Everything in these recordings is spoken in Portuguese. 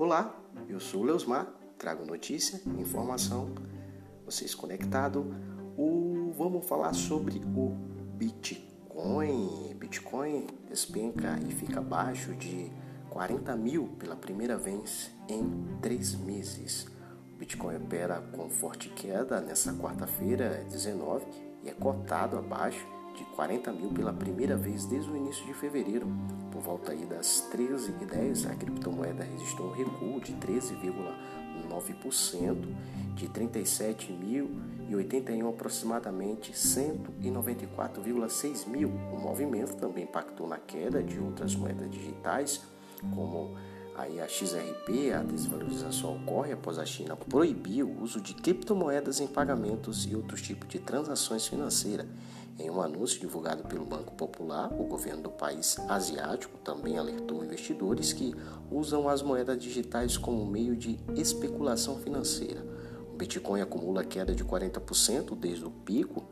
Olá, eu sou o Leosmar, trago notícia, informação, vocês conectados. O, vamos falar sobre o Bitcoin. Bitcoin despenca e fica abaixo de 40 mil pela primeira vez em três meses. O Bitcoin opera com forte queda nessa quarta-feira, 19, e é cotado abaixo de 40 mil pela primeira vez desde o início de fevereiro. Por volta aí das 13h10, a criptomoeda registrou um recuo de 13,9%, de 37.081 aproximadamente 194,6 mil. O movimento também impactou na queda de outras moedas digitais, como Aí a XRP, a desvalorização ocorre após a China proibir o uso de criptomoedas em pagamentos e outros tipos de transações financeiras. Em um anúncio divulgado pelo Banco Popular, o governo do país asiático também alertou investidores que usam as moedas digitais como meio de especulação financeira. Bitcoin acumula queda de 40% desde o pico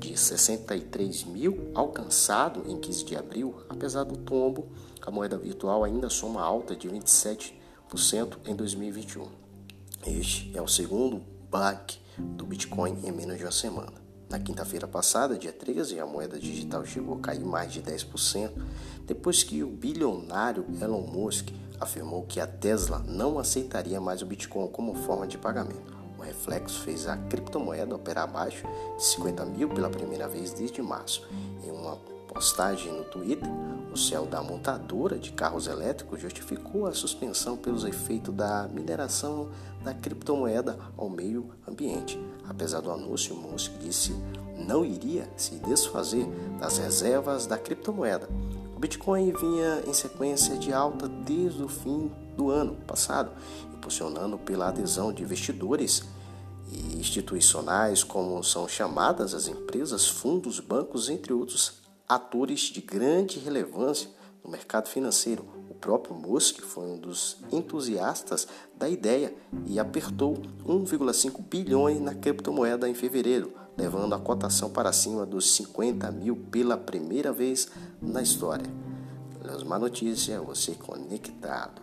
de 63 mil alcançado em 15 de abril, apesar do tombo a moeda virtual ainda soma alta de 27% em 2021. Este é o segundo back do Bitcoin em menos de uma semana. Na quinta-feira passada, dia 13, a moeda digital chegou a cair mais de 10%, depois que o bilionário Elon Musk afirmou que a Tesla não aceitaria mais o Bitcoin como forma de pagamento. O reflexo fez a criptomoeda operar abaixo de 50 mil pela primeira vez desde março. Em uma postagem no Twitter, o céu da montadora de carros elétricos justificou a suspensão pelos efeitos da mineração da criptomoeda ao meio ambiente. Apesar do anúncio, Musk disse não iria se desfazer das reservas da criptomoeda. O Bitcoin vinha em sequência de alta desde o fim do ano passado, impulsionando pela adesão de investidores e institucionais, como são chamadas as empresas, fundos, bancos, entre outros atores de grande relevância no mercado financeiro. O próprio Musk foi um dos entusiastas da ideia e apertou 1,5 bilhões na criptomoeda em fevereiro, levando a cotação para cima dos 50 mil pela primeira vez na história. Uma notícia, você conectado.